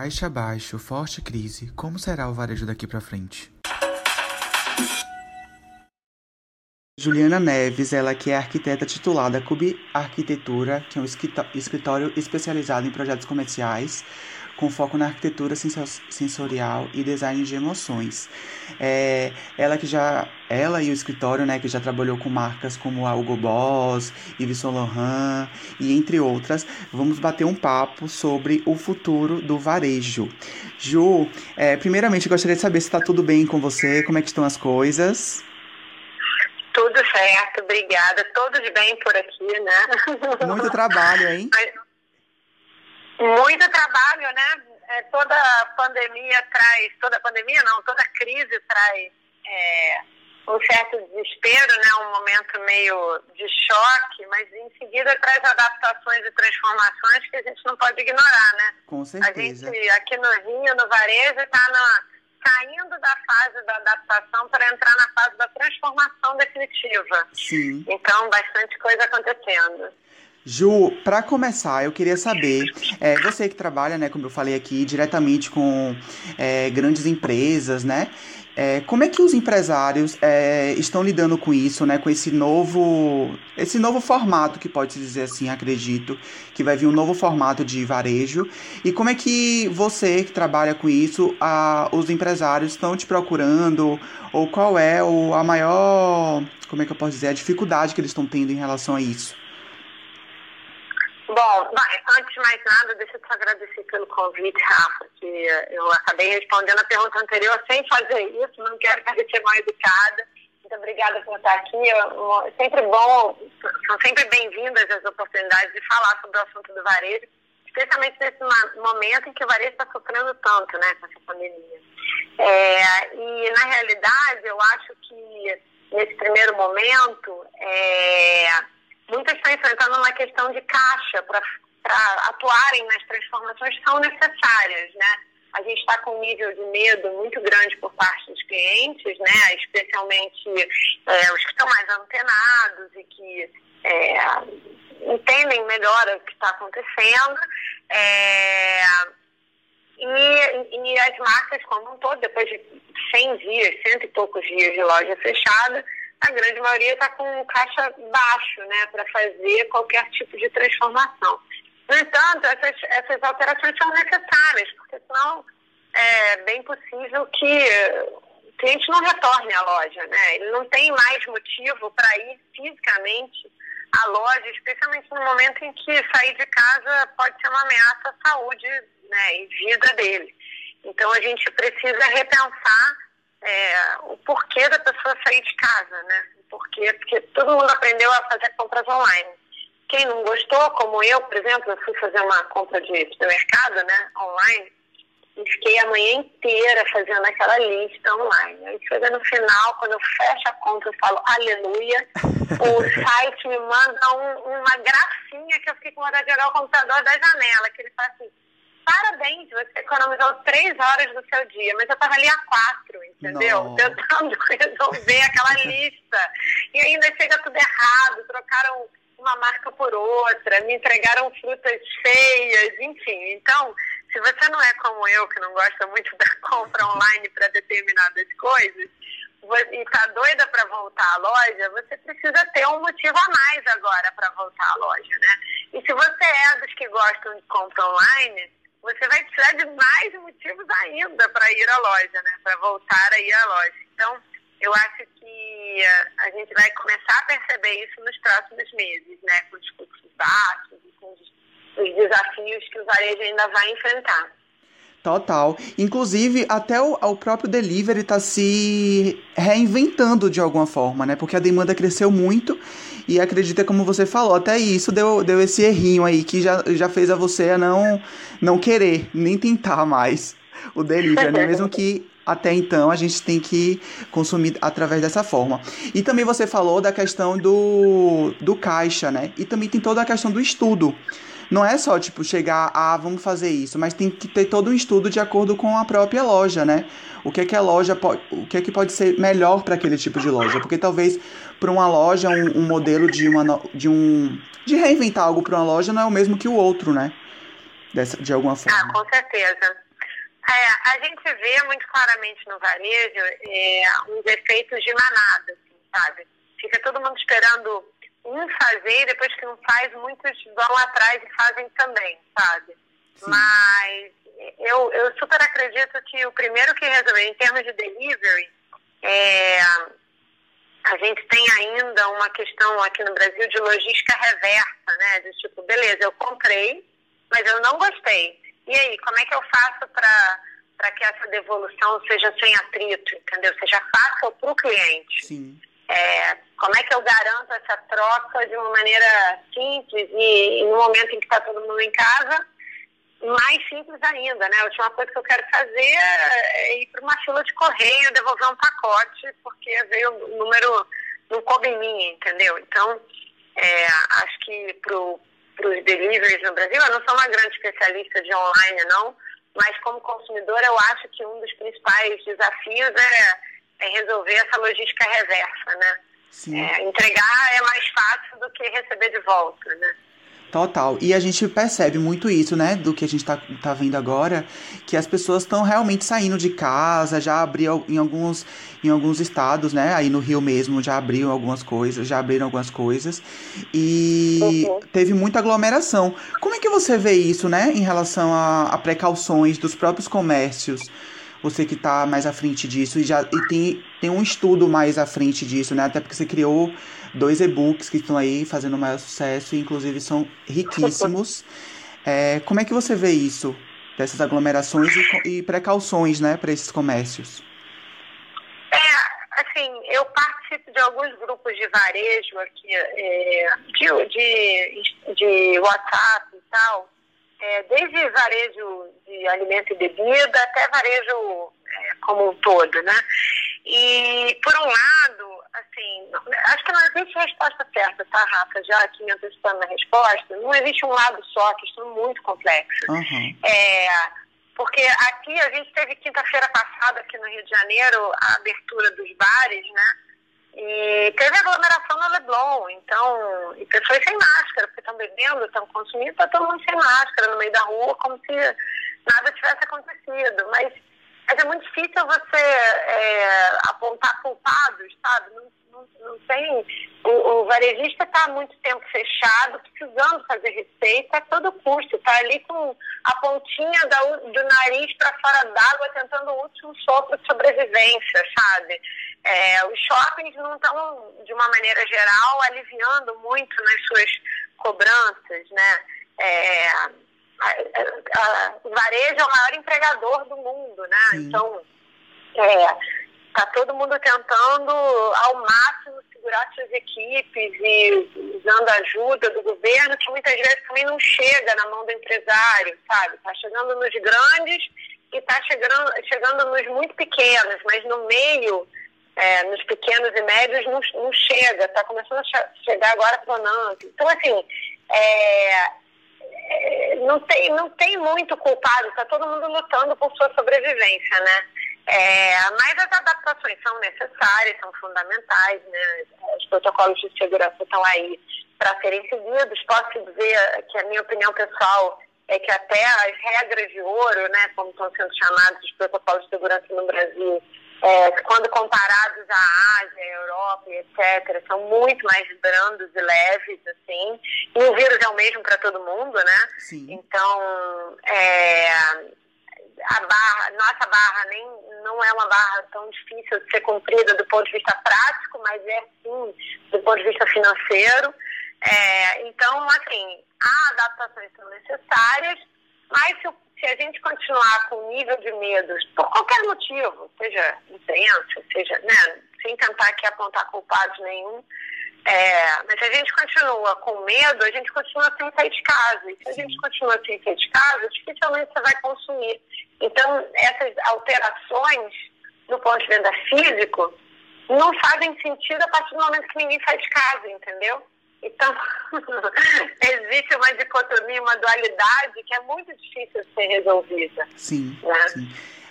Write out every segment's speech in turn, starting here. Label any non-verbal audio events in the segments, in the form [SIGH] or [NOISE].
Baixa abaixo, forte crise. Como será o varejo daqui para frente? Juliana Neves, ela que é arquiteta titulada Cub Arquitetura, que é um escritório especializado em projetos comerciais, com foco na arquitetura sensorial e design de emoções. É, ela que já, ela e o escritório, né, que já trabalhou com marcas como a Hugo Boss, Yves Saint Laurent e entre outras, vamos bater um papo sobre o futuro do varejo. Ju, é, primeiramente gostaria de saber se está tudo bem com você, como é que estão as coisas? Tudo certo, obrigada. Todos bem por aqui, né? Muito trabalho, hein? Muito trabalho, né? É, toda pandemia traz, toda pandemia não, toda crise traz é, um certo desespero, né? Um momento meio de choque, mas em seguida traz adaptações e transformações que a gente não pode ignorar, né? Com certeza. A gente aqui no Rio, no varejo, está na saindo da fase da adaptação para entrar na fase da transformação definitiva. Sim. Então, bastante coisa acontecendo. Ju, para começar, eu queria saber, é, você que trabalha, né, como eu falei aqui, diretamente com é, grandes empresas, né? É, como é que os empresários é, estão lidando com isso, né? Com esse novo, esse novo formato que pode se dizer assim, acredito, que vai vir um novo formato de varejo. E como é que você que trabalha com isso, a, os empresários estão te procurando? Ou qual é o, a maior, como é que eu posso dizer, a dificuldade que eles estão tendo em relação a isso? Bom, antes de mais nada, deixa eu te agradecer pelo convite, Rafa, que eu acabei respondendo a pergunta anterior sem fazer isso, não quero parecer mal educada. Muito obrigada por estar aqui. É sempre bom, são sempre bem-vindas as oportunidades de falar sobre o assunto do varejo, especialmente nesse momento em que o varejo está sofrendo tanto, né, com essa pandemia. É, e, na realidade, eu acho que nesse primeiro momento, é, muitas estão enfrentando uma questão de caixa para atuarem nas transformações são necessárias, né? A gente está com um nível de medo muito grande por parte dos clientes, né? Especialmente é, os que estão mais antenados e que é, entendem melhor o que está acontecendo. É, e, e as marcas como um todo, depois de 100 dias, cento e poucos dias de loja fechada, a grande maioria está com caixa baixo, né, para fazer qualquer tipo de transformação. No entanto, essas, essas alterações são necessárias, porque senão é bem possível que o cliente não retorne à loja, né? Ele não tem mais motivo para ir fisicamente à loja, especialmente no momento em que sair de casa pode ser uma ameaça à saúde né, e vida dele. Então a gente precisa repensar é, o porquê da pessoa sair de casa, né? Porquê? Porque todo mundo aprendeu a fazer compras online. Quem não gostou, como eu, por exemplo, eu fui fazer uma compra de supermercado, né, online, e fiquei a manhã inteira fazendo aquela lista online. Aí chega no final, quando eu fecho a conta, eu falo aleluia. [LAUGHS] o site me manda um, uma gracinha que eu fiquei com vontade de jogar o computador da janela, que ele fala assim, parabéns, você economizou três horas do seu dia, mas eu estava ali há quatro, entendeu? Não. Tentando [LAUGHS] resolver aquela lista. E ainda chega tudo errado, trocaram uma marca por outra, me entregaram frutas feias, enfim. Então, se você não é como eu, que não gosta muito [LAUGHS] da compra online para determinadas coisas, e está doida para voltar à loja, você precisa ter um motivo a mais agora para voltar à loja, né? E se você é dos que gostam de compra online, você vai precisar de mais motivos ainda para ir à loja, né? Para voltar a ir à loja. Então, eu acho que a gente vai começar a perceber isso nos próximos meses, né? Com os custos baixos e com os desafios que o varejo ainda vai enfrentar. Total. Inclusive, até o, o próprio delivery está se reinventando de alguma forma, né? Porque a demanda cresceu muito e acredita, como você falou, até isso deu, deu esse errinho aí que já, já fez a você não, não querer, nem tentar mais o delivery, né? Mesmo que até então a gente tem que consumir através dessa forma. E também você falou da questão do, do caixa, né? E também tem toda a questão do estudo. Não é só, tipo, chegar, ah, vamos fazer isso, mas tem que ter todo um estudo de acordo com a própria loja, né? O que é que a loja pode, o que é que pode ser melhor para aquele tipo de loja? Porque talvez para uma loja um, um, modelo de uma de um de reinventar algo para uma loja não é o mesmo que o outro, né? Dessa, de alguma forma. Ah, com certeza. É, a gente vê muito claramente no varejo é, uns efeitos de manada, assim, sabe? Fica todo mundo esperando um fazer e depois que não faz, muitos vão atrás e fazem também, sabe? Sim. Mas eu, eu super acredito que o primeiro que resolver, em termos de delivery, é, a gente tem ainda uma questão aqui no Brasil de logística reversa, né? De tipo, beleza, eu comprei, mas eu não gostei. E aí, como é que eu faço para que essa devolução seja sem atrito, entendeu? Seja fácil para o cliente. Sim. É, como é que eu garanto essa troca de uma maneira simples e, e no momento em que está todo mundo em casa, mais simples ainda, né? A última coisa que eu quero fazer é ir para uma fila de correio, devolver um pacote, porque veio o número, não coube em mim, entendeu? Então, é, acho que para os deliveries no Brasil, eu não sou uma grande especialista de online, não, mas como consumidor, eu acho que um dos principais desafios é, é resolver essa logística reversa, né? É, entregar é mais fácil do que receber de volta, né? Total. E a gente percebe muito isso, né? Do que a gente tá, tá vendo agora, que as pessoas estão realmente saindo de casa, já abriu em alguns, em alguns estados, né? Aí no Rio mesmo já abriu algumas coisas, já abriram algumas coisas. E uhum. teve muita aglomeração. Como é que você vê isso, né? Em relação a, a precauções dos próprios comércios? Você que está mais à frente disso e já e tem, tem um estudo mais à frente disso, né? Até porque você criou dois e-books que estão aí fazendo maior sucesso e inclusive são riquíssimos. [LAUGHS] É, como é que você vê isso? Dessas aglomerações e, e precauções, né, para esses comércios? É, assim, eu participo de alguns grupos de varejo aqui, é, de, de, de WhatsApp e tal, é, desde varejo de alimento e bebida até varejo é, como um todo, né? E, por um lado, acho que não existe resposta certa, tá, Rafa? Já aqui me antecipando na resposta, não existe um lado só, questão muito complexa. Uhum. É, porque aqui a gente teve quinta-feira passada, aqui no Rio de Janeiro, a abertura dos bares, né? E teve aglomeração no Leblon, então, e pessoas sem máscara, porque estão bebendo, estão consumindo, está todo mundo sem máscara no meio da rua, como se nada tivesse acontecido. Mas mas é muito difícil você é, apontar culpados, sabe? Não, não, não tem. O, o varejista está há muito tempo fechado, precisando fazer receita a todo custo, está ali com a pontinha da, do nariz para fora d'água, tentando o último sopro de sobrevivência, sabe? É, os shoppings não estão, de uma maneira geral, aliviando muito nas suas cobranças, né? É, o varejo é o maior empregador do mundo, né? Sim. Então, é, tá todo mundo tentando ao máximo segurar suas equipes e usando a ajuda do governo, que muitas vezes também não chega na mão do empresário, sabe? Tá chegando nos grandes e tá chegando, chegando nos muito pequenos, mas no meio, é, nos pequenos e médios, não, não chega, tá começando a chegar agora pro NANC. Então, assim, é, não tem, não tem muito culpado, está todo mundo lutando por sua sobrevivência, né? É, mas as adaptações são necessárias, são fundamentais, né? Os protocolos de segurança estão aí para serem seguidos. Posso dizer que a minha opinião pessoal é que até as regras de ouro, né, como estão sendo chamados os protocolos de segurança no Brasil, é, quando comparados à Ásia, à Europa, etc., são muito mais brandos e leves, assim. E o vírus é o mesmo para todo mundo, né? Sim. Então, é, a barra, nossa barra nem, não é uma barra tão difícil de ser cumprida do ponto de vista prático, mas é sim do ponto de vista financeiro. É, então, assim, há adaptações são necessárias, mas se se a gente continuar com o nível de medos, por qualquer motivo, seja imprensa, seja, né, sem tentar aqui apontar culpados nenhum, é, mas se a gente continua com medo, a gente continua sem sair de casa. E se a gente continua sem sair de casa, dificilmente você vai consumir. Então, essas alterações, do ponto de vista físico, não fazem sentido a partir do momento que ninguém sai de casa, entendeu? Então, [LAUGHS] existe uma dicotomia, uma dualidade que é muito difícil de ser resolvida. Sim, né? sim.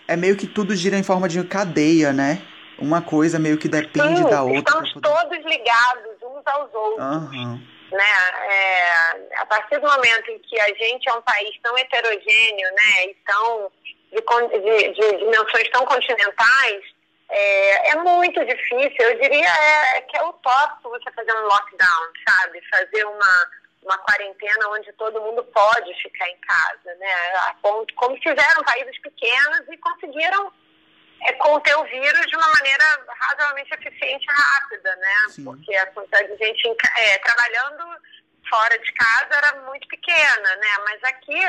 É meio que tudo gira em forma de cadeia, né? Uma coisa meio que depende sim, da outra. Estamos poder... todos ligados aos outros. Uhum. Né? É, a partir do momento em que a gente é um país tão heterogêneo, né? E tão de, de, de dimensões tão continentais, é, é, muito difícil. Eu diria é, que é utópico você fazer um lockdown, sabe? Fazer uma, uma quarentena onde todo mundo pode ficar em casa, né? Como fizeram países pequenos e conseguiram é, conter o vírus de uma maneira razoavelmente eficiente e rápida, né? Sim. Porque a quantidade de gente é, trabalhando fora de casa era muito pequena, né? Mas aqui,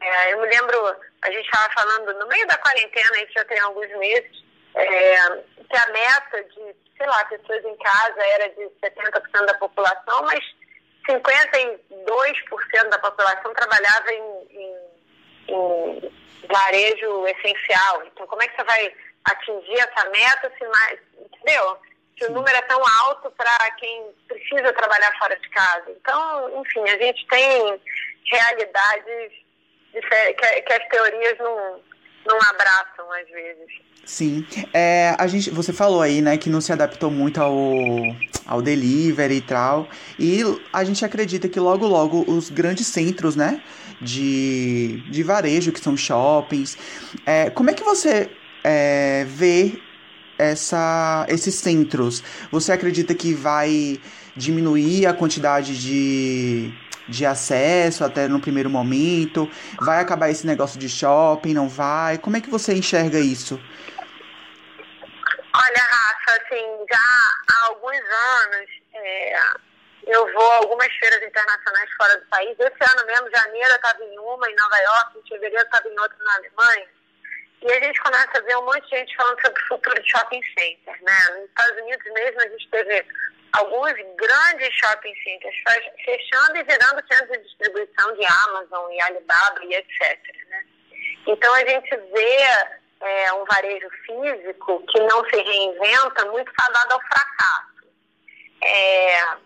é, eu me lembro, a gente estava falando no meio da quarentena, isso já tem alguns meses, é, que a meta de, sei lá, pessoas em casa era de 70% da população, mas 52% da população trabalhava em, em, varejo essencial. Então, como é que você vai atingir essa meta se mais. Entendeu? Se o número é tão alto para quem precisa trabalhar fora de casa. Então, enfim, a gente tem realidades que, que as teorias não, não abraçam às vezes. Sim. É, a gente, você falou aí, né, que não se adaptou muito ao, ao delivery e tal. E a gente acredita que logo, logo os grandes centros, né, de, de varejo, que são shoppings. É, como é que você é, vê essa, esses centros? Você acredita que vai diminuir a quantidade de de acesso até no primeiro momento? Vai acabar esse negócio de shopping? Não vai? Como é que você enxerga isso? Olha, Rafa, assim, já há alguns anos é, eu vou a algumas feiras internacionais fora do país. Esse ano mesmo, janeiro, eu estava em uma em Nova York, em fevereiro eu estava em outra na Alemanha. E a gente começa a ver um monte de gente falando sobre o futuro de shopping center, né? Nos Estados Unidos mesmo a gente teve alguns grandes shopping centers fechando e virando centros de distribuição de Amazon e Alibaba e etc. Né? Então a gente vê é, um varejo físico que não se reinventa muito fadado ao fracasso. É,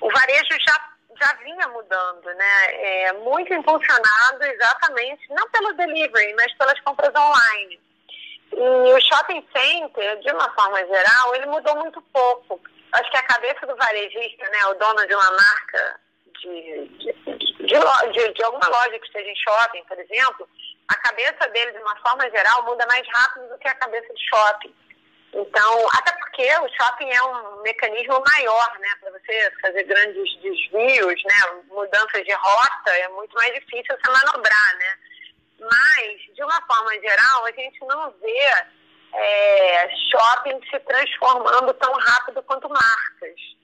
o varejo já, já vinha mudando, né? É, muito impulsionado exatamente, não pelo delivery, mas pelas compras online. E o shopping center, de uma forma geral, ele mudou muito pouco acho que a cabeça do varejista, né, o dono de uma marca de, de, de, de, de alguma loja que esteja em shopping, por exemplo, a cabeça dele, de uma forma geral, muda mais rápido do que a cabeça de shopping. Então, até porque o shopping é um mecanismo maior, né, para você fazer grandes desvios, né, mudanças de rota, é muito mais difícil você manobrar, né. Mas, de uma forma geral, a gente não vê é, shopping se transformando tão rápido quanto marcas.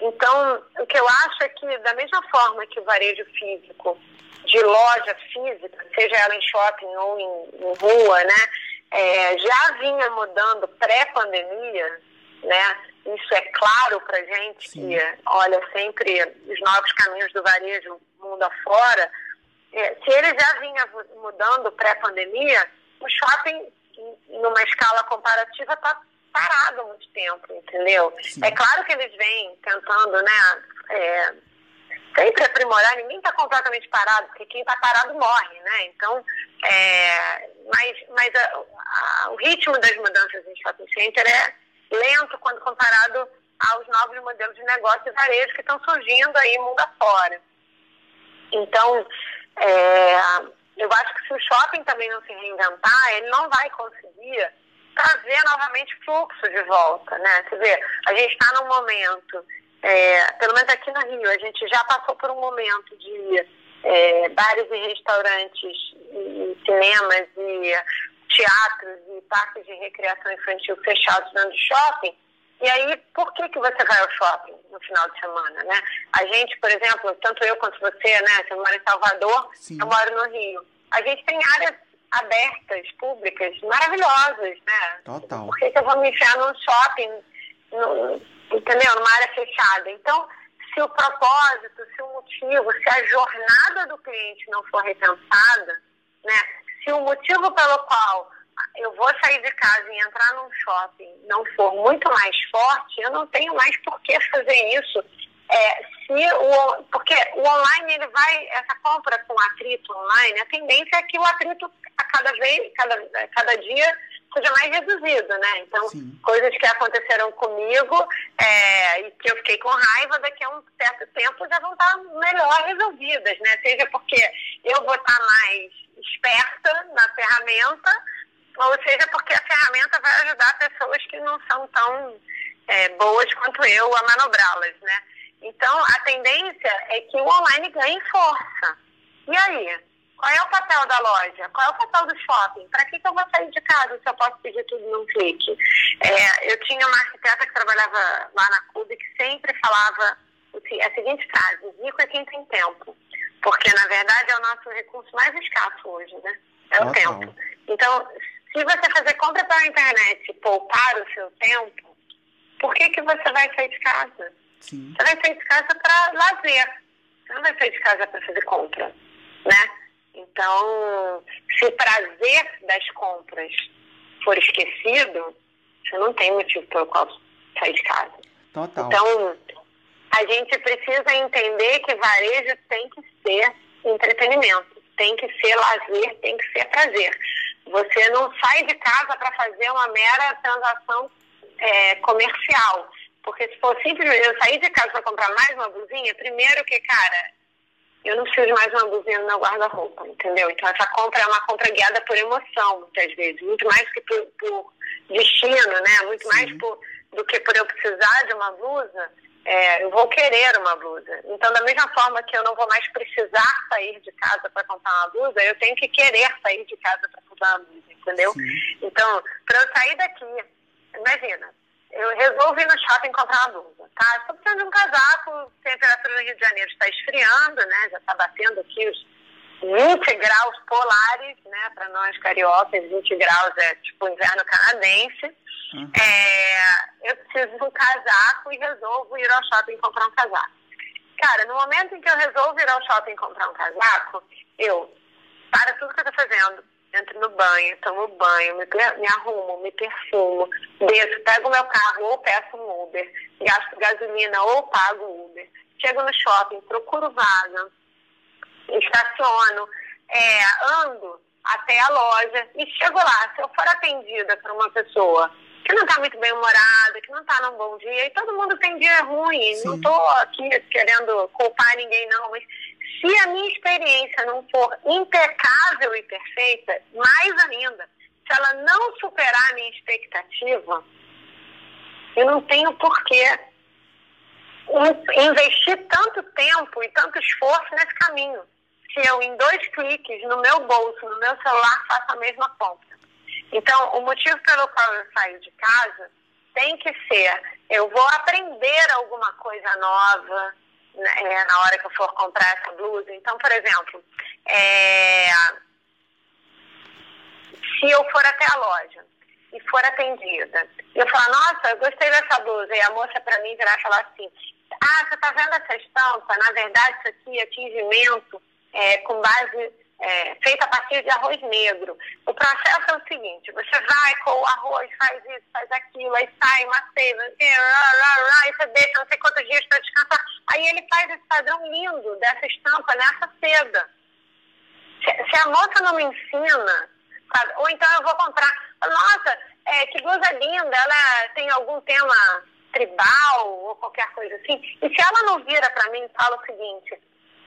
Então, o que eu acho é que, da mesma forma que o varejo físico, de loja física, seja ela em shopping ou em, em rua, né, é, já vinha mudando pré-pandemia, né, isso é claro para gente Sim. que olha sempre os novos caminhos do varejo mundo afora. É, se ele já vinha mudando pré-pandemia, o shopping numa escala comparativa, está parado há muito tempo, entendeu? Sim. É claro que eles vêm tentando, né, é, sempre aprimorar, ninguém está completamente parado, porque quem está parado morre, né? Então, é, mas, mas a, a, o ritmo das mudanças em shopping center é lento quando comparado aos novos modelos de negócio e varejo que estão surgindo aí mundo afora. Então, é, eu acho que se o shopping também não se reinventar, ele não vai conseguir trazer novamente fluxo de volta, né? Você vê, a gente está num momento, é, pelo menos aqui no Rio, a gente já passou por um momento de é, bares e restaurantes, e cinemas e teatros e parques de recreação infantil fechados dentro de shopping. E aí, por que, que você vai ao shopping no final de semana, né? A gente, por exemplo, tanto eu quanto você, né? Você mora em Salvador, Sim. eu moro no Rio. A gente tem áreas abertas, públicas, maravilhosas, né? Total. Por que, que eu vou me enfiar num shopping, no, entendeu? Numa área fechada. Então, se o propósito, se o motivo, se a jornada do cliente não for repensada, né? Se o motivo pelo qual eu vou sair de casa e entrar num shopping não for muito mais forte, eu não tenho mais por que fazer isso. É, se o, porque o online ele vai, essa compra com atrito online, a tendência é que o atrito a cada vez, cada, cada dia seja mais reduzido, né? Então, Sim. coisas que aconteceram comigo é, e que eu fiquei com raiva, daqui a um certo tempo já vão estar melhor resolvidas, né? Seja porque eu vou estar mais esperta na ferramenta, ou seja, porque a ferramenta vai ajudar pessoas que não são tão é, boas quanto eu a manobrá-las, né? Então, a tendência é que o online ganhe força. E aí? Qual é o papel da loja? Qual é o papel do shopping? Para que, que eu vou sair de casa se eu posso pedir tudo num clique? É, eu tinha uma arquiteta que trabalhava lá na CUB que sempre falava a seguinte frase: rico é quem tem tempo. Porque, na verdade, é o nosso recurso mais escasso hoje, né? É o tempo. Então, se você fazer compra pela internet e poupar o seu tempo, por que, que você vai sair de casa? Sim. Você vai sair de casa para lazer. Você não vai sair de casa para fazer compra, né? Então, se o prazer das compras for esquecido, você não tem motivo pelo qual sair de casa. Total. Então, a gente precisa entender que varejo tem que ser entretenimento, tem que ser lazer, tem que ser prazer. Você não sai de casa para fazer uma mera transação é, comercial. Porque se for simplesmente eu sair de casa para comprar mais uma blusinha, primeiro que, cara, eu não preciso de mais uma no meu guarda-roupa, entendeu? Então essa compra é uma compra guiada por emoção, muitas vezes, muito mais que por, por destino, né? Muito Sim. mais por, do que por eu precisar de uma blusa é, eu vou querer uma blusa. Então, da mesma forma que eu não vou mais precisar sair de casa para comprar uma blusa, eu tenho que querer sair de casa para comprar uma blusa, entendeu? Sim. Então, para eu sair daqui, imagina, eu resolvo ir no shopping comprar uma blusa, tá? Estou precisando de um casaco, a temperatura no Rio de Janeiro está esfriando, né? Já está batendo aqui os 20 graus polares, né? Para nós cariocas, 20 graus é tipo inverno canadense. Uhum. É, eu preciso de um casaco e resolvo ir ao shopping comprar um casaco. Cara, no momento em que eu resolvo ir ao shopping comprar um casaco, eu para tudo que eu estou fazendo, entro no banho, tomo banho, me, me arrumo, me perfumo, desço, pego meu carro ou peço um Uber, gasto gasolina ou pago Uber, chego no shopping, procuro vaga, estaciono, é, ando até a loja e chego lá. Se eu for atendida por uma pessoa que não está muito bem humorada, que não está num bom dia, e todo mundo tem dia ruim, Sim. não estou aqui querendo culpar ninguém não, mas se a minha experiência não for impecável e perfeita, mais ainda, se ela não superar a minha expectativa, eu não tenho porquê investir tanto tempo e tanto esforço nesse caminho. Se eu, em dois cliques, no meu bolso, no meu celular, faço a mesma compra. Então, o motivo pelo qual eu saio de casa tem que ser: eu vou aprender alguma coisa nova é, na hora que eu for comprar essa blusa. Então, por exemplo, é, se eu for até a loja e for atendida, e eu falar, nossa, eu gostei dessa blusa, e a moça para mim virar e falar assim, ah, você está vendo essa estampa? Na verdade, isso aqui é tingimento é, com base é, feita a partir de arroz negro. O processo é o seguinte: você vai com o arroz, faz isso, faz aquilo, aí sai uma seiva, e você deixa não sei quantos dias para descansar. Aí ele faz esse padrão lindo dessa estampa nessa seda. Se, se a moça não me ensina, sabe? ou então eu vou comprar, nossa, é, que blusa linda, ela tem algum tema tribal ou qualquer coisa assim. E se ela não vira para mim e fala o seguinte,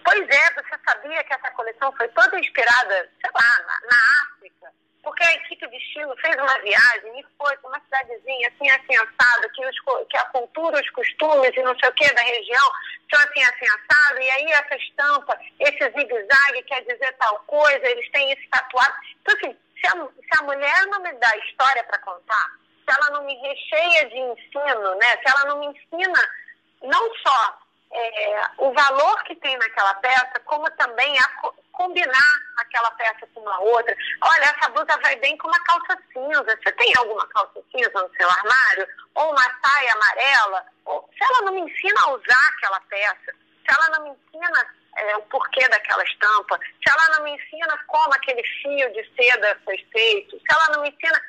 Pois é, você sabia que essa coleção foi toda inspirada, sei lá, na, na África? Porque a equipe de estilo fez uma viagem e foi para uma cidadezinha assim, assim, assado, que, os, que a cultura, os costumes e não sei o que da região são assim, assim, assado, e aí essa estampa, esse zigue-zague quer dizer tal coisa, eles têm esse tatuado. Então, assim, se a, se a mulher não me dá história para contar, se ela não me recheia de ensino, né, se ela não me ensina não só é, o valor que tem naquela peça, como também a combinar aquela peça com uma outra. Olha, essa blusa vai bem com uma calça cinza. Você tem alguma calça cinza no seu armário? Ou uma saia amarela? Ou, se ela não me ensina a usar aquela peça, se ela não me ensina é, o porquê daquela estampa, se ela não me ensina como aquele fio de seda foi feito, se ela não me ensina.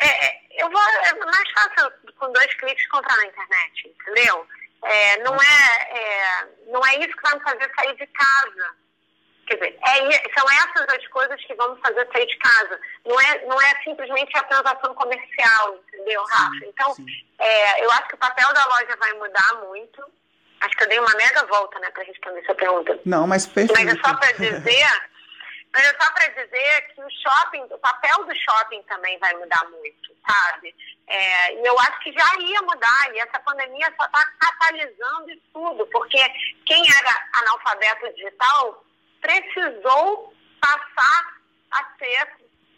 É, é, eu vou, é mais fácil com dois cliques comprar na internet, entendeu? É, não, é, é, não é isso que vai me fazer sair de casa. Quer dizer, é, são essas as coisas que vão me fazer sair de casa. Não é, não é simplesmente a transação comercial, entendeu, Rafa? Sim, então, sim. É, eu acho que o papel da loja vai mudar muito. Acho que eu dei uma mega volta, né, para responder essa pergunta. Não, mas perfeito. Mas é só para dizer [LAUGHS] Mas é só para dizer que o shopping, o papel do shopping também vai mudar muito, sabe? É, e eu acho que já ia mudar, e essa pandemia só está catalisando isso tudo, porque quem era analfabeto digital precisou passar a ser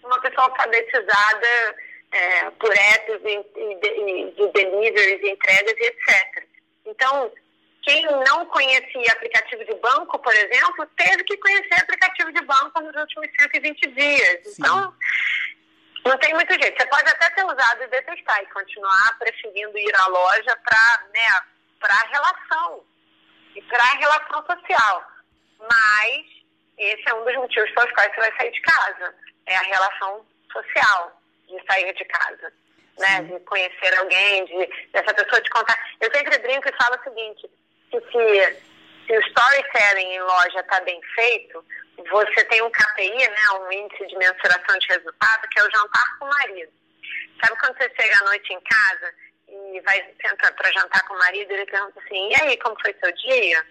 uma pessoa alfabetizada é, por apps e, e, de deliveries, entregas e etc. Então, quem não conhecia aplicativo de banco, por exemplo, teve que conhecer aplicativo de banco nos últimos 120 dias. Sim. Então, não tem muito jeito. Você pode até ter usado e detestar e continuar preferindo ir à loja para né, a relação e para a relação social. Mas esse é um dos motivos pelos quais você vai sair de casa. É a relação social de sair de casa. Né, de conhecer alguém, de dessa pessoa te contar. Eu sempre brinco e falo o seguinte: que se, se o storytelling em loja está bem feito, você tem um KPI, né, um índice de mensuração de resultado, que é o jantar com o marido. Sabe quando você chega à noite em casa e vai sentar para jantar com o marido, ele pergunta assim, e aí, como foi seu dia?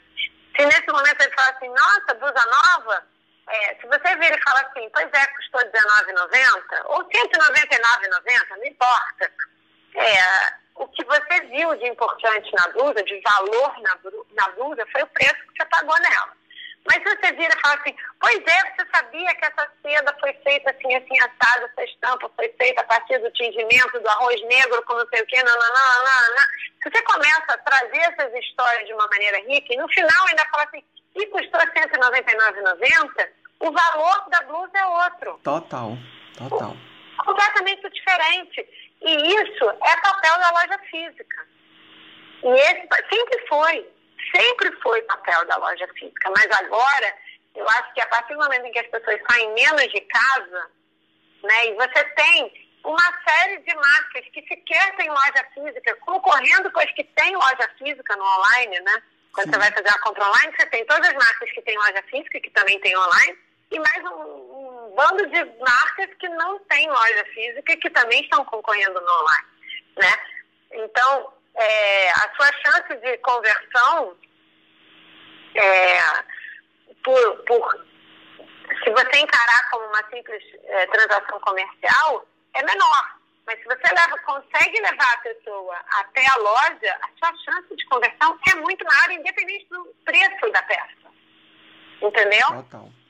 Se nesse momento ele fala assim, nossa, blusa nova, é, se você vir e fala assim, pois é, custou R$19,90 ou R$199,90, não importa. É, o que você viu de importante na blusa, de valor na, na blusa, foi o preço que você pagou nela. Mas se você vira e fala assim, pois é, você sabia que essa seda foi feita assim, assim, assada, essa estampa foi feita a partir do tingimento do arroz negro com não sei o quê, não. Se você começa a trazer essas histórias de uma maneira rica, e no final ainda fala assim, e custou R$ 199,90, o valor da blusa é outro. Total, total. Completamente diferente. E isso é papel da loja física. E esse sempre foi, sempre foi papel da loja física. Mas agora, eu acho que a partir do momento em que as pessoas saem menos de casa, né, e você tem uma série de marcas que sequer têm loja física, concorrendo com as que têm loja física no online, né? Quando Sim. você vai fazer a compra online, você tem todas as marcas que têm loja física, que também tem online, e mais um, bando de marcas que não têm loja física que também estão concorrendo no online, né? Então, é, a sua chance de conversão é, por, por, se você encarar como uma simples é, transação comercial, é menor. Mas se você leva, consegue levar a pessoa até a loja, a sua chance de conversão é muito maior, independente do preço da peça. Entendeu? Total.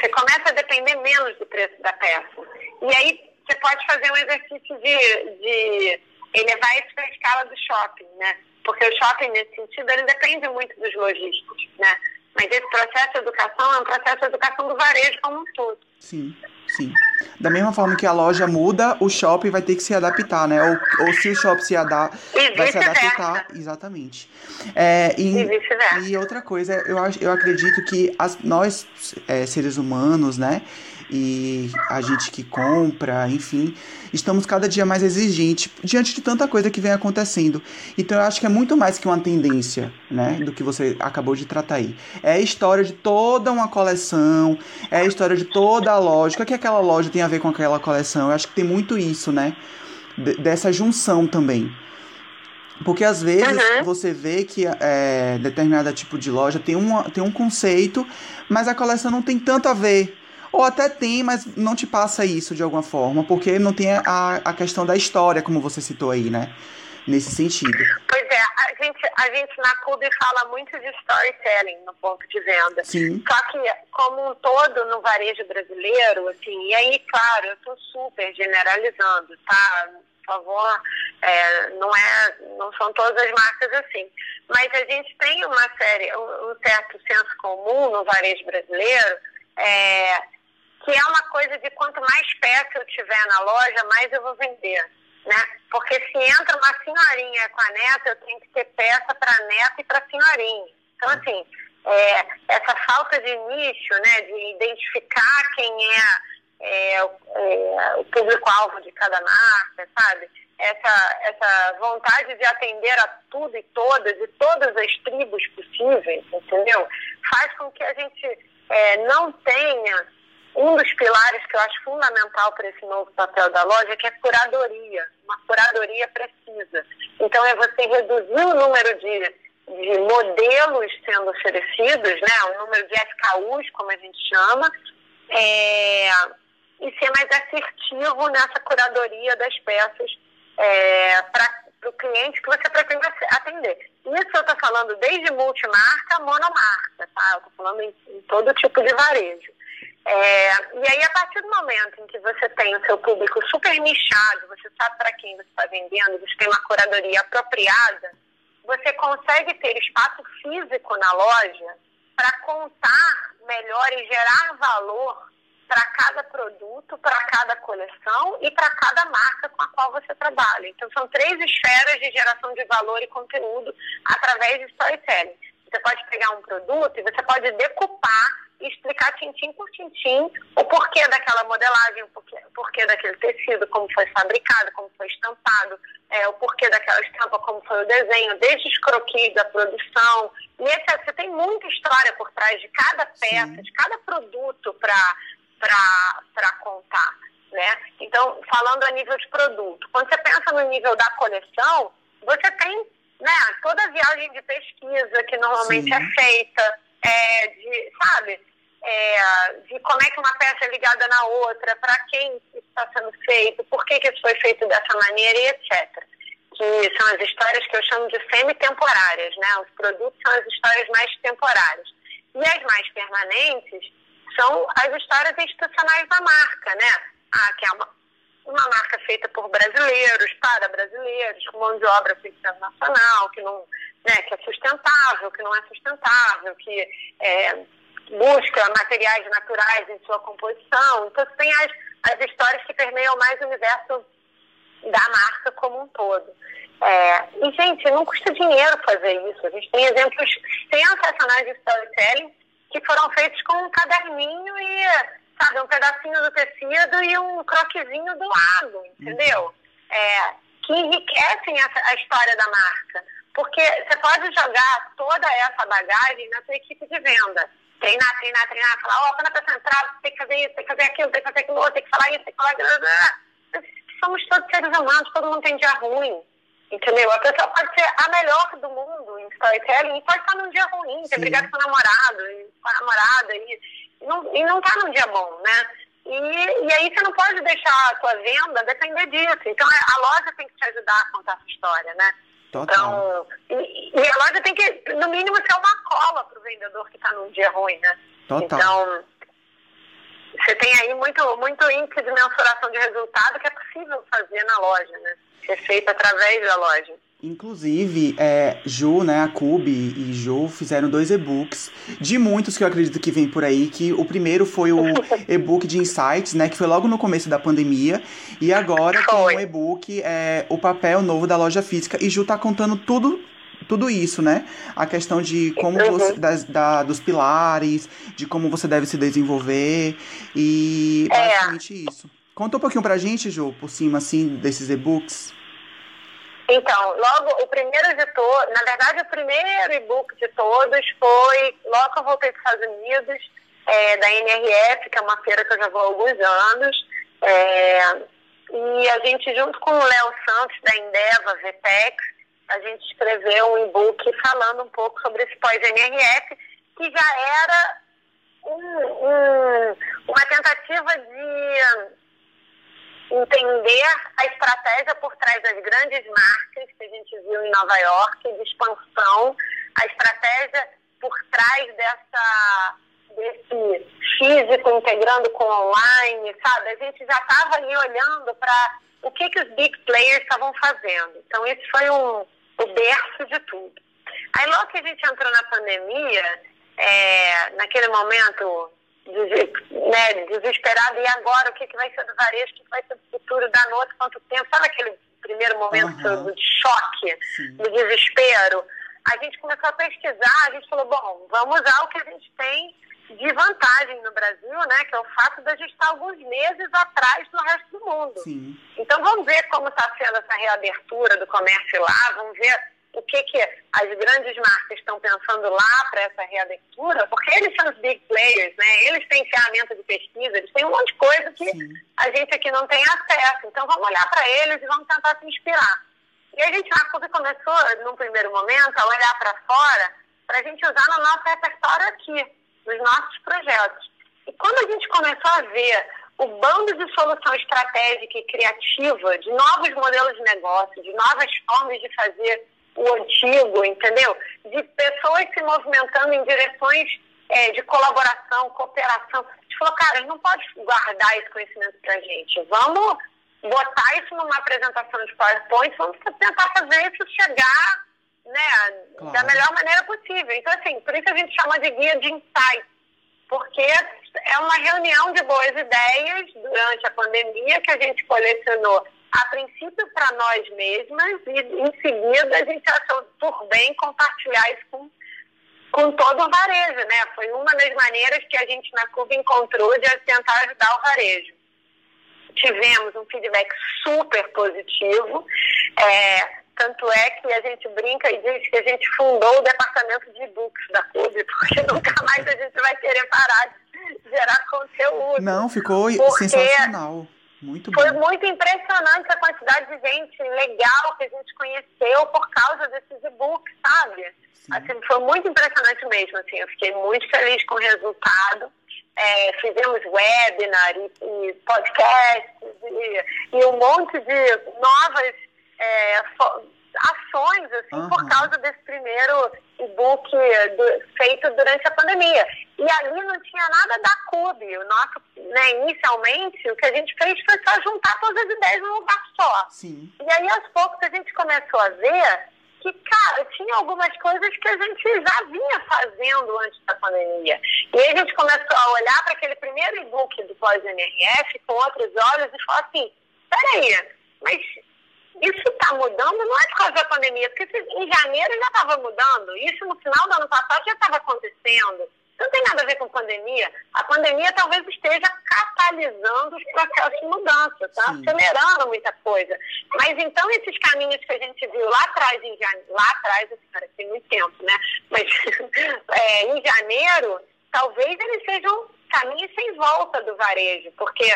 Você começa a depender menos do preço da peça. E aí você pode fazer um exercício de, de elevar isso para a escala do shopping, né? Porque o shopping, nesse sentido, ele depende muito dos logísticos, né? Mas esse processo de educação é um processo de educação do varejo como um todo. Sim, sim. Da mesma forma que a loja muda, o shopping vai ter que se adaptar, né? Ou, ou se o shopping se adapta, vai se adaptar. Exatamente. É, e, e, e, outra coisa, eu, eu acredito que as, nós, é, seres humanos, né? E a gente que compra, enfim, estamos cada dia mais exigentes diante de tanta coisa que vem acontecendo. Então eu acho que é muito mais que uma tendência, né, do que você acabou de tratar aí. É a história de toda uma coleção, é a história de toda a loja. O que, que aquela loja tem a ver com aquela coleção? Eu acho que tem muito isso, né, dessa junção também. Porque às vezes uhum. você vê que é, determinada tipo de loja tem, uma, tem um conceito, mas a coleção não tem tanto a ver. Ou até tem, mas não te passa isso de alguma forma, porque não tem a, a questão da história, como você citou aí, né? Nesse sentido. Pois é, a gente, a gente na CUB fala muito de storytelling no ponto de venda. Sim. Só que, como um todo, no varejo brasileiro, assim, e aí, claro, eu estou super generalizando, tá? Por favor, é, não, é, não são todas as marcas assim. Mas a gente tem uma série, um, um certo senso comum no varejo brasileiro, é, que é uma coisa de quanto mais peça eu tiver na loja, mais eu vou vender. Né? Porque se entra uma senhorinha com a neta, eu tenho que ter peça para neta e para senhorinha. Então, assim, é, essa falta de nicho, né, de identificar quem é, é, é o público-alvo de cada marca, sabe? Essa, essa vontade de atender a tudo e todas, e todas as tribos possíveis, entendeu? Faz com que a gente é, não tenha um dos pilares que eu acho fundamental para esse novo papel da loja, que é curadoria, uma curadoria precisa. Então, é você reduzir o número de, de modelos sendo oferecidos, né, o número de SKUs, como a gente chama, é, e ser mais assertivo nessa curadoria das peças é, para o cliente que você pretende atender. Isso eu estou falando desde multimarca a monomarca, tá? Eu estou falando em, em, todo tipo de varejo. É, e aí, a partir do momento em que você tem o seu público super nichado, você sabe para quem você está vendendo, você tem uma curadoria apropriada, você consegue ter espaço físico na loja para contar melhor e gerar valor para cada produto, para cada coleção e para cada marca com a qual você trabalha. Então, são três esferas de geração de valor e conteúdo através de storytelling. Você pode pegar um produto e você pode decupar explicar tintim por tintim o porquê daquela modelagem, o porquê, o porquê daquele tecido, como foi fabricado, como foi estampado, é, o porquê daquela estampa, como foi o desenho, desde os croquis da produção. Nesse, você tem muita história por trás de cada peça, Sim. de cada produto para contar. Né? Então, falando a nível de produto, quando você pensa no nível da coleção, você tem né, toda a viagem de pesquisa que normalmente Sim. é feita, é, de, sabe, é, de como é que uma peça é ligada na outra, para quem está sendo feito, por que, que isso foi feito dessa maneira e etc. Que são as histórias que eu chamo de semi-temporárias, né? Os produtos são as histórias mais temporárias. E as mais permanentes são as histórias institucionais da marca, né? Ah, que é uma, uma marca feita por brasileiros, para brasileiros, com mão de obra feita nacional, que não, né, que é sustentável, que não é sustentável, que é, busca materiais naturais em sua composição. Então, você tem as, as histórias que permeiam mais o universo da marca como um todo. É, e, gente, não custa dinheiro fazer isso. A gente tem exemplos sensacionais de storytelling que foram feitos com um caderninho e, sabe, um pedacinho do tecido e um croquezinho do lado, entendeu? É, que enriquecem a, a história da marca. Porque você pode jogar toda essa bagagem na sua equipe de venda treinar, treinar, treinar, falar, ó, oh, quando a pessoa entrar, tem que fazer isso, tem que fazer aquilo, tem que fazer aquilo outro, tem que falar isso, tem que falar aquilo. Somos todos seres humanos, todo mundo tem dia ruim. Entendeu? A pessoa pode ser a melhor do mundo em storytelling e pode estar num dia ruim, ter brigado com o namorado, com a namorada, e, não, e não tá num dia bom, né? E, e aí você não pode deixar a sua venda depender disso. Então a loja tem que te ajudar a contar essa história, né? Total. Então, e, e, a loja tem que, no mínimo, ser uma cola para o vendedor que está num dia ruim, né? Total. Então, você tem aí muito, muito índice de mensuração de resultado que é possível fazer na loja, né? Ser feito através da loja. Inclusive, é, Ju, né, a Cube e Ju fizeram dois e-books de muitos que eu acredito que vem por aí, que o primeiro foi o [LAUGHS] e-book de insights, né, que foi logo no começo da pandemia, e agora foi. tem um e-book, é, o papel novo da loja física, e Ju tá contando tudo tudo isso, né? A questão de como uhum. você, das, da, dos pilares, de como você deve se desenvolver e é. basicamente isso. Conta um pouquinho pra gente, Ju, por cima, assim, desses e-books. Então, logo, o primeiro de todos, na verdade, o primeiro e-book de todos foi logo que eu voltei para os Estados Unidos, é, da NRF, que é uma feira que eu já vou há alguns anos. É, e a gente, junto com o Léo Santos, da Endeva, VTEX, a gente escreveu um e-book falando um pouco sobre esse pós-NRF, que já era um, um, uma tentativa de entender a estratégia por trás das grandes marcas que a gente viu em Nova York, de expansão, a estratégia por trás dessa desse físico integrando com online, sabe? A gente já estava ali olhando para o que, que os big players estavam fazendo. Então, esse foi um, o berço de tudo. Aí, logo que a gente entrou na pandemia, é, naquele momento né, desesperado, e agora o que, que vai ser do varejo, o que, vai ser do futuro, da noite, quanto tempo, sabe aquele primeiro momento uhum. de choque, Sim. de desespero? A gente começou a pesquisar, a gente falou, bom, vamos usar o que a gente tem de vantagem no Brasil, né, que é o fato de a gente estar alguns meses atrás do resto do mundo. Sim. Então vamos ver como está sendo essa reabertura do comércio lá, vamos ver o que, que as grandes marcas estão pensando lá para essa reabertura, porque eles são os big players, né? Eles têm ferramenta de pesquisa, eles têm um monte de coisa que Sim. a gente aqui não tem acesso. Então vamos olhar para eles e vamos tentar se inspirar. E a gente na CUB começou, num primeiro momento, a olhar para fora para a gente usar no nosso repertório aqui, nos nossos projetos. E quando a gente começou a ver o bando de solução estratégica e criativa, de novos modelos de negócio, de novas formas de fazer o antigo, entendeu? De pessoas se movimentando em direções é, de colaboração, cooperação. A gente falou, cara, a gente não pode guardar esse conhecimento para a gente. Vamos botar isso numa apresentação de PowerPoint, vamos tentar fazer isso chegar né, claro. da melhor maneira possível. Então, assim, por isso a gente chama de guia de insight, porque é uma reunião de boas ideias durante a pandemia que a gente colecionou a princípio para nós mesmas e em seguida a gente achou por bem compartilhar isso com, com todo o varejo, né? Foi uma das maneiras que a gente na Cuba encontrou de tentar ajudar o varejo. Tivemos um feedback super positivo, é, tanto é que a gente brinca e diz que a gente fundou o departamento de e-books da Cube, porque [LAUGHS] nunca mais a gente vai querer parar de gerar conteúdo. Não, ficou sensacional. Muito Foi bom. muito impressionante a quantidade de gente legal que a gente conheceu por causa desses e-books, sabe? Assim, foi muito impressionante mesmo. Assim, eu fiquei muito feliz com o resultado. É, fizemos webinar e, e podcasts e, e, um monte de novas é, ações assim, uhum. por causa desse primeiro e-book feito durante a pandemia. E ali não tinha nada da CUB. O nosso, né, inicialmente, o que a gente fez foi só juntar todas as ideias num lugar só. Sim. E aí, aos poucos, a gente começou a ver que, cara, tinha algumas coisas que a gente já vinha fazendo antes da pandemia. E aí a gente começou a olhar para aquele primeiro e-book do pós-NRF com outros olhos e falar assim, peraí, mas isso está mudando não é por causa da pandemia, porque em janeiro já estava mudando, isso no final do ano passado já estava acontecendo. Não tem nada a ver com pandemia. A pandemia talvez esteja catalisando os processos de mudança, tá? acelerando muita coisa. Mas então esses caminhos que a gente viu lá atrás, em janeiro, lá atrás, assim, cara, tem muito tempo, né? Mas [LAUGHS] é, em janeiro, talvez eles sejam caminhos sem volta do varejo, porque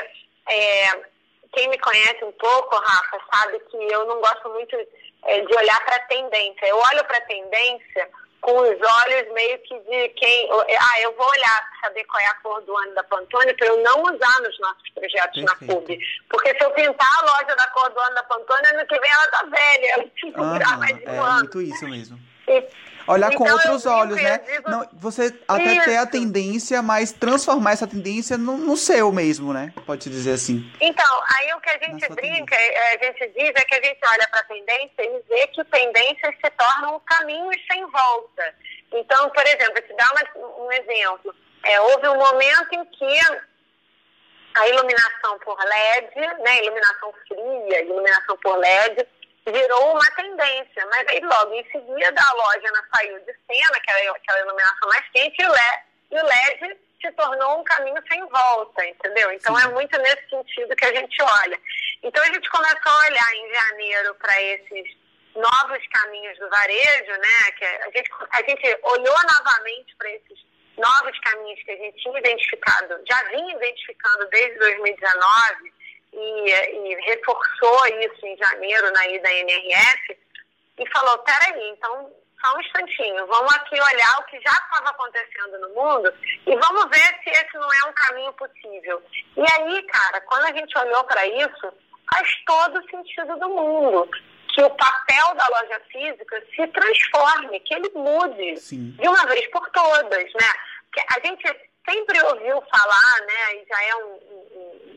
é, quem me conhece um pouco, Rafa, sabe que eu não gosto muito é, de olhar para a tendência. Eu olho para a tendência com os olhos meio que de quem. Ah, eu vou olhar para saber qual é a cor do ano da Pantone para eu não usar nos nossos projetos Perfeito. na PUB. Porque se eu pintar a loja da cor do ano da Pantone, ano que vem ela tá velha. Ela um é ano. É muito isso mesmo. E, olhar então, com outros olhos, né? Digo... Não, você até Isso. ter a tendência, mas transformar essa tendência no, no seu mesmo, né? Pode dizer assim. Então, aí o que a gente brinca, é, a gente diz é que a gente olha para a tendência e vê que tendências se tornam caminhos sem volta. Então, por exemplo, te dar uma, um exemplo. É, houve um momento em que a iluminação por LED, né, iluminação fria, iluminação por LED, virou uma tendência. Mas aí logo em seguida a loja saiu de cena, aquela, aquela iluminação mais quente, e o, LED, e o LED se tornou um caminho sem volta, entendeu? Então Sim. é muito nesse sentido que a gente olha. Então a gente começou a olhar em janeiro para esses novos caminhos do varejo, né? Que a gente, a gente olhou novamente para esses novos caminhos que a gente tinha identificado, já vinha identificando desde 2019 e, e reforçou isso em janeiro na ida NRF e falou, peraí, então só um instantinho, vamos aqui olhar o que já estava acontecendo no mundo e vamos ver se esse não é um caminho possível. E aí, cara, quando a gente olhou para isso, faz todo o sentido do mundo que o papel da loja física se transforme, que ele mude Sim. de uma vez por todas, né? Que a gente sempre ouviu falar, né, e já é um, um,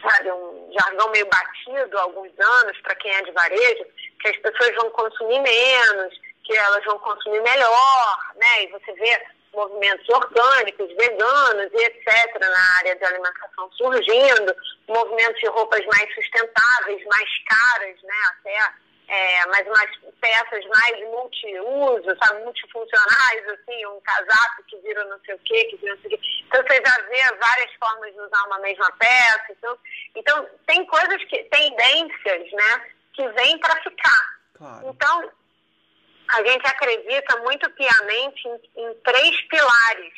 sabe, um jargão meio batido há alguns anos para quem é de varejo, que as pessoas vão consumir menos, que elas vão consumir melhor, né? E você vê movimentos orgânicos, veganos e etc. na área de alimentação surgindo, movimentos de roupas mais sustentáveis, mais caras, né? Até é, mas umas peças mais multiuso, sabe, multifuncionais, assim, um casaco que vira não sei o quê, que vira não sei o quê. Então você já vê várias formas de usar uma mesma peça. Então, então tem coisas que, tendências, né, que vêm para ficar. Claro. Então, a gente acredita muito piamente em, em três pilares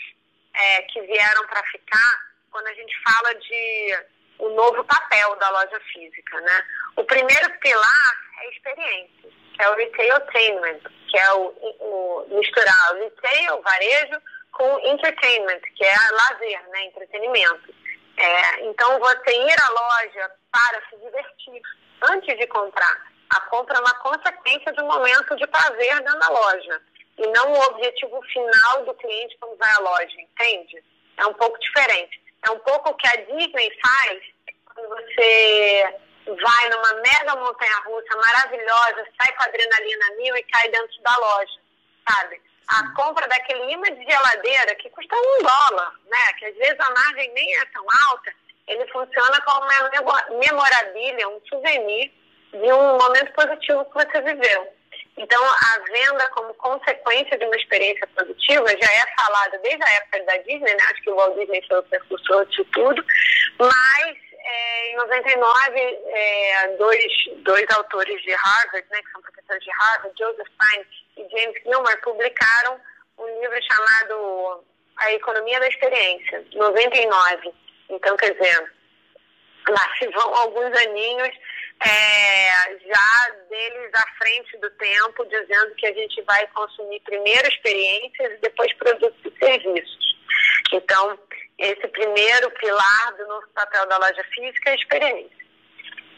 é, que vieram para ficar quando a gente fala de o novo papel da loja física, né? O primeiro pilar é experiência, que é o retail attainment, que é o, o misturar o retail, varejo, com entertainment, que é lazer, né, entretenimento. É, então, você ir à loja para se divertir antes de comprar. A compra é uma consequência de um momento de prazer dentro da loja e não o objetivo final do cliente quando vai à loja, entende? É um pouco diferente. É um pouco o que a Disney faz você vai numa mega montanha russa maravilhosa, sai com adrenalina mil e cai dentro da loja, sabe? A compra daquele imã de geladeira que custa um dólar, né? Que às vezes a margem nem é tão alta, ele funciona como uma memorabilia, um souvenir de um momento positivo que você viveu. Então, a venda como consequência de uma experiência produtiva já é falada desde a época da Disney, né? Acho que o Walt Disney foi o precursor disso tudo, mas é, em 99, é, dois, dois autores de Harvard, né, que são professores de Harvard, Joseph Stein e James Gilmer, publicaram um livro chamado A Economia da Experiência, 99. Então, quer dizer, lá se vão alguns aninhos é, já deles à frente do tempo, dizendo que a gente vai consumir primeiro experiências e depois produtos e serviços. Então, esse primeiro pilar do novo papel da loja física é a experiência.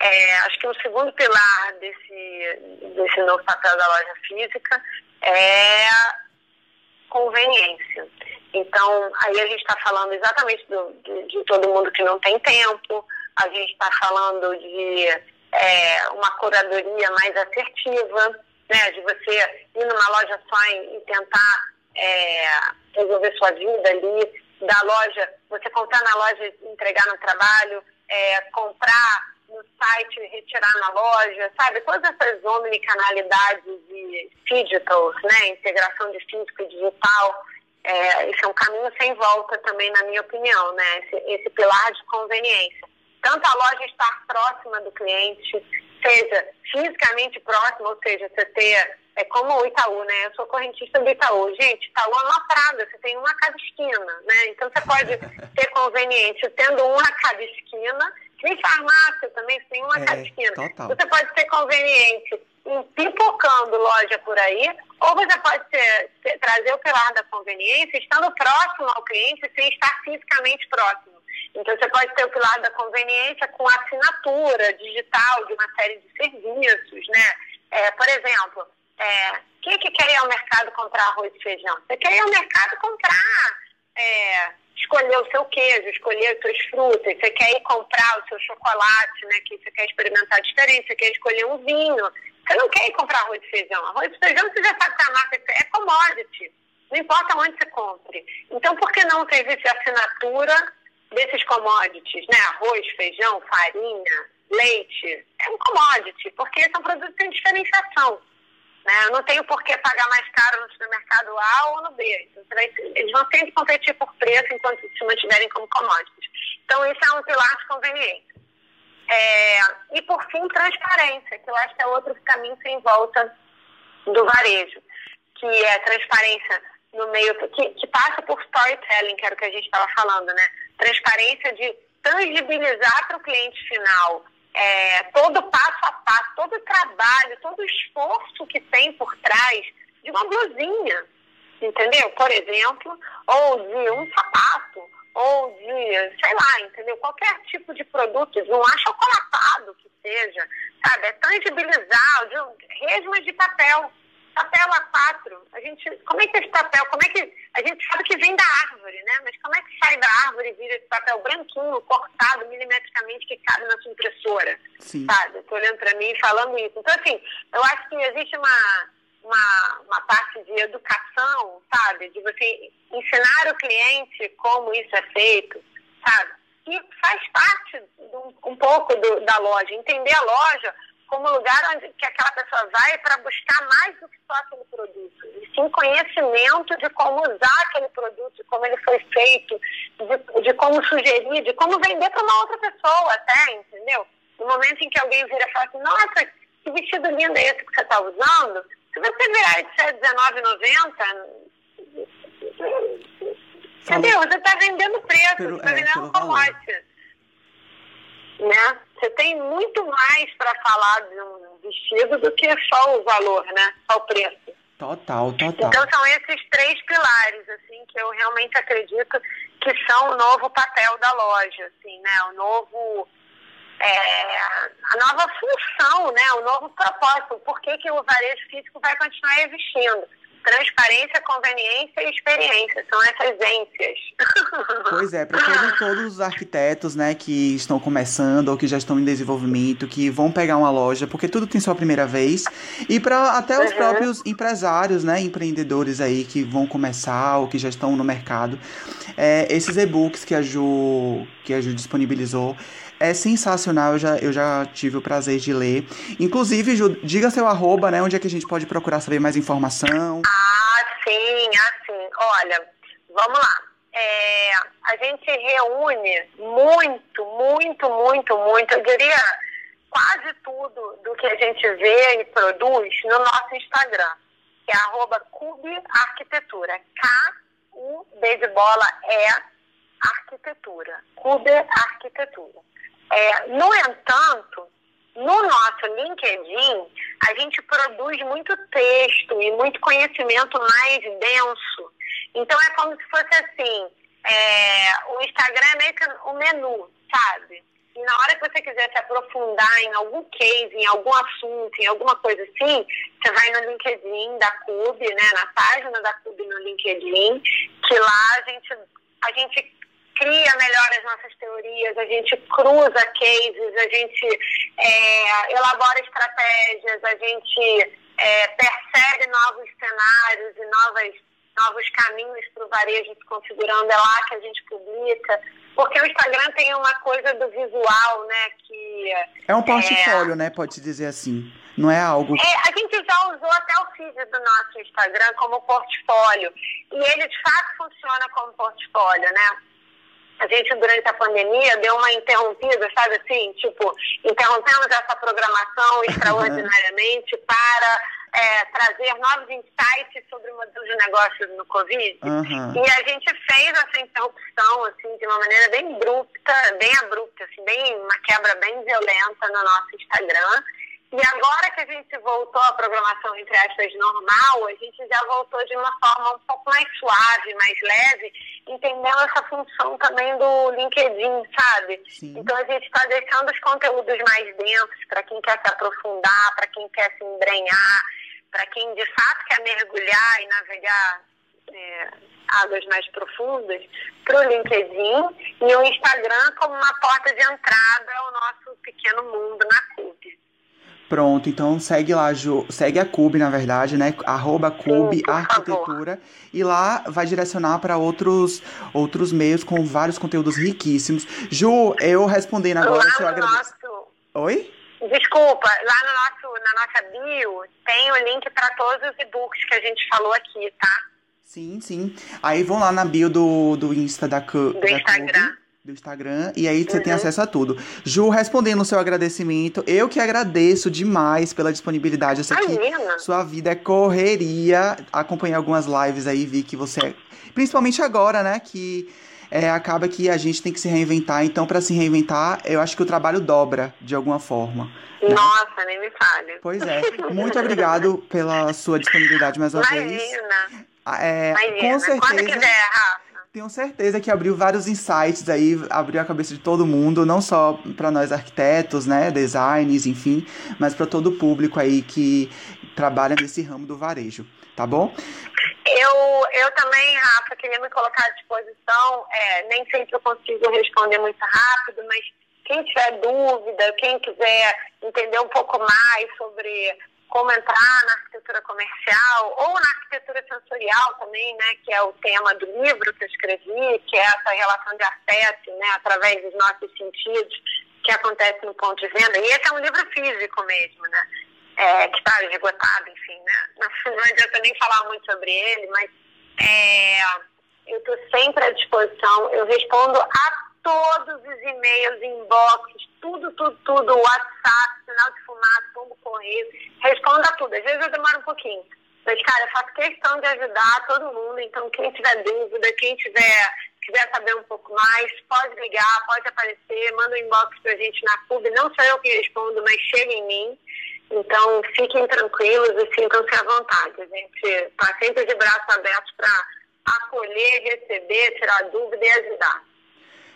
É, acho que o segundo pilar desse, desse novo papel da loja física é conveniência. Então, aí a gente está falando exatamente do, de, todo mundo que não tem tempo, a gente está falando de é, uma curadoria mais assertiva, né, de você ir numa loja só e, e tentar é, resolver sua vida ali, da loja, você comprar na loja e entregar no trabalho, é, comprar no site e retirar na loja, sabe? Todas essas omnicanalidades de digitals, né? Integração de físico e digital, é, esse é um caminho sem volta também, na minha opinião, né? Esse, esse pilar de conveniência. Tanto a loja estar próxima do cliente, seja fisicamente próxima, ou seja, você ter é como o Itaú, né? Eu sou correntista do Itaú. Gente, Itaú é uma praga, você tem uma a cada esquina, né? Então você pode [LAUGHS] ter conveniente tendo uma a cada esquina. Tem farmácia também, você tem uma a cada é, esquina. Total. Você pode ter conveniente pipocando loja por aí, ou você pode ter, trazer o pilar da conveniência estando próximo ao cliente sem estar fisicamente próximo. Então, você pode ter o pilar da conveniência com assinatura digital de uma série de serviços, né? É, por exemplo, é, quem que quer ir ao mercado comprar arroz e feijão? Você quer ir ao mercado comprar, é, escolher o seu queijo, escolher as suas frutas, você quer ir comprar o seu chocolate, né? Que você quer experimentar diferente, você quer escolher um vinho. Você não quer ir comprar arroz e feijão. Arroz e feijão você já sabe que a marca é commodity. Não importa onde você compre. Então, por que não ter essa assinatura desses commodities, né? Arroz, feijão, farinha, leite. É um commodity, porque são produtos que têm diferenciação. Né? Eu não tenho por que pagar mais caro no supermercado A ou no B. Então, eles vão sempre competir por preço enquanto se mantiverem como commodities. Então, isso é um pilar de conveniência. É, e, por fim, transparência, que eu acho que é outro caminho sem volta do varejo, que é transparência no meio, que, que passa por storytelling, que era o que a gente estava falando, né? Transparência de tangibilizar para o cliente final é, todo passo a passo, todo trabalho, todo esforço que tem por trás de uma blusinha, entendeu? Por exemplo, ou de um sapato, ou de, sei lá, entendeu? Qualquer tipo de produto, de um achocolatado que seja, sabe? É tangibilizar, de resmas de papel papel A4, a gente, como é que esse papel, como é que, a gente sabe que vem da árvore, né? Mas como é que sai da árvore e vira esse papel branquinho, cortado milimetricamente que cabe na sua impressora? Sim. Sabe? Estou olhando para mim e falando isso. Então, assim, eu acho que existe uma, uma, uma parte de educação, sabe? De você ensinar o cliente como isso é feito, sabe? E faz parte um, um pouco do, da loja, entender a loja como lugar onde que aquela pessoa vai para buscar mais do que só aquele produto. E sim conhecimento de como usar aquele produto, de como ele foi feito, de, de como sugerir, de como vender para uma outra pessoa até, entendeu? No momento em que alguém vira e fala assim, nossa, que vestido lindo é esse que você está usando? Se você virar esse é R$19,90, entendeu? Você está vendendo preço, você está é, vendendo um commodity né? Você tem muito mais para falar de um vestido do que só o valor, né? Só o preço. Total, total. Então são esses três pilares, assim, que eu realmente acredito que são o novo papel da loja, assim, né? O novo é, a nova função, né? O novo propósito. Por que, que o varejo físico vai continuar existindo? Transparência, conveniência e experiência. São essas ências. [LAUGHS] Pois é, para todos, todos os arquitetos né, que estão começando ou que já estão em desenvolvimento, que vão pegar uma loja, porque tudo tem sua primeira vez. E para até os uhum. próprios empresários, né, empreendedores aí que vão começar ou que já estão no mercado. É, esses e-books que a Ju, que a Ju disponibilizou é sensacional, eu já, eu já tive o prazer de ler. Inclusive, Ju, diga seu arroba, né? Onde é que a gente pode procurar saber mais informação? Ah, sim, assim. Olha, vamos lá. É, a gente reúne muito, muito, muito, muito, eu diria quase tudo do que a gente vê e produz no nosso Instagram, que é arroba Cube Arquitetura. K-U-B de bola é arquitetura. Cube Arquitetura. É, no entanto, no nosso LinkedIn, a gente produz muito texto e muito conhecimento mais denso. Então é como se fosse assim, é, o Instagram é meio que o menu, sabe? E na hora que você quiser se aprofundar em algum case, em algum assunto, em alguma coisa assim, você vai no LinkedIn da CUB, né, na página da CUB no LinkedIn, que lá a gente, a gente cria melhor as nossas teorias, a gente cruza cases, a gente é, elabora estratégias, a gente é, percebe novos cenários e novas, novos caminhos para o varejo se configurando. É lá que a gente publica. Porque o Instagram tem uma coisa do visual, né? Que, é um portfólio, é, né? Pode-se dizer assim. Não é algo. É, a gente já usou até o feed do nosso Instagram como portfólio. E ele de fato funciona como portfólio, né? A gente, durante a pandemia, deu uma interrompida, sabe assim? Tipo, interrompemos essa programação [LAUGHS] extraordinariamente para é, trazer novos insights sobre o modelo de negócio no Covid. Uhum. E a gente fez essa interrupção, assim, de uma maneira bem abrupta, bem abrupta, assim, bem, uma quebra bem violenta no nosso Instagram. E agora que a gente voltou à programação, entre aspas, normal, a gente já voltou de uma forma um pouco mais suave, mais leve, entendendo essa função também do LinkedIn, sabe? Sim. Então a gente está deixando os conteúdos mais densos para quem quer se aprofundar, para quem quer se embrenhar, para quem de fato quer mergulhar e navegar é, águas mais profundas, para o LinkedIn e o Instagram como uma porta de entrada ao nosso pequeno mundo na CUB. Pronto, então segue lá, Ju, segue a Cube, na verdade, né? Arroba Cube Arquitetura. E lá vai direcionar para outros, outros meios com vários conteúdos riquíssimos. Ju, eu respondendo agora, lá agradeço. Nosso... Oi? Desculpa, lá no nosso, na nossa bio tem o link para todos os e-books que a gente falou aqui, tá? Sim, sim. Aí vão lá na bio do, do Insta da, do da Instagram. Cube do Instagram e aí você uhum. tem acesso a tudo. Ju, respondendo o seu agradecimento, eu que agradeço demais pela disponibilidade. Eu sei que sua vida é correria. Acompanhei algumas lives aí, vi que você é. Principalmente agora, né? Que é, acaba que a gente tem que se reinventar. Então, para se reinventar, eu acho que o trabalho dobra de alguma forma. Né? Nossa, nem me fale. Pois é. Muito obrigado pela sua disponibilidade mais uma Imagina. vez. É, Imagina. Com certeza. Quando quiser, Rafa. Tenho certeza que abriu vários insights aí, abriu a cabeça de todo mundo, não só para nós arquitetos, né, designers, enfim, mas para todo o público aí que trabalha nesse ramo do varejo, tá bom? Eu, eu também, Rafa, queria me colocar à disposição. É, nem sempre eu consigo responder muito rápido, mas quem tiver dúvida, quem quiser entender um pouco mais sobre como entrar na arquitetura comercial ou na arquitetura sensorial também, né, que é o tema do livro que eu escrevi, que é essa relação de afeto, né, através dos nossos sentidos, que acontece no ponto de venda. E esse é um livro físico mesmo, né, é, que está esgotado, enfim, né. [LAUGHS] Não adianta nem falar muito sobre ele, mas é, eu estou sempre à disposição. Eu respondo a todos os e-mails, inbox, tudo, tudo, tudo, WhatsApp, sinal de fumaça, pombo correio, responda tudo. Às vezes eu demoro um pouquinho. Mas, cara, eu faço questão de ajudar todo mundo. Então, quem tiver dúvida, quem tiver, quiser saber um pouco mais, pode ligar, pode aparecer, manda um inbox pra gente na CUB. Não sou eu que respondo, mas chega em mim. Então, fiquem tranquilos e sintam-se à vontade. A gente está sempre de braços abertos para acolher, receber, tirar dúvida e ajudar.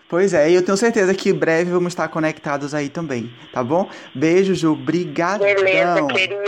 Pois é, e eu tenho certeza que breve vamos estar conectados aí também, tá bom? Beijo, Ju. Obrigadão. Beleza, querido.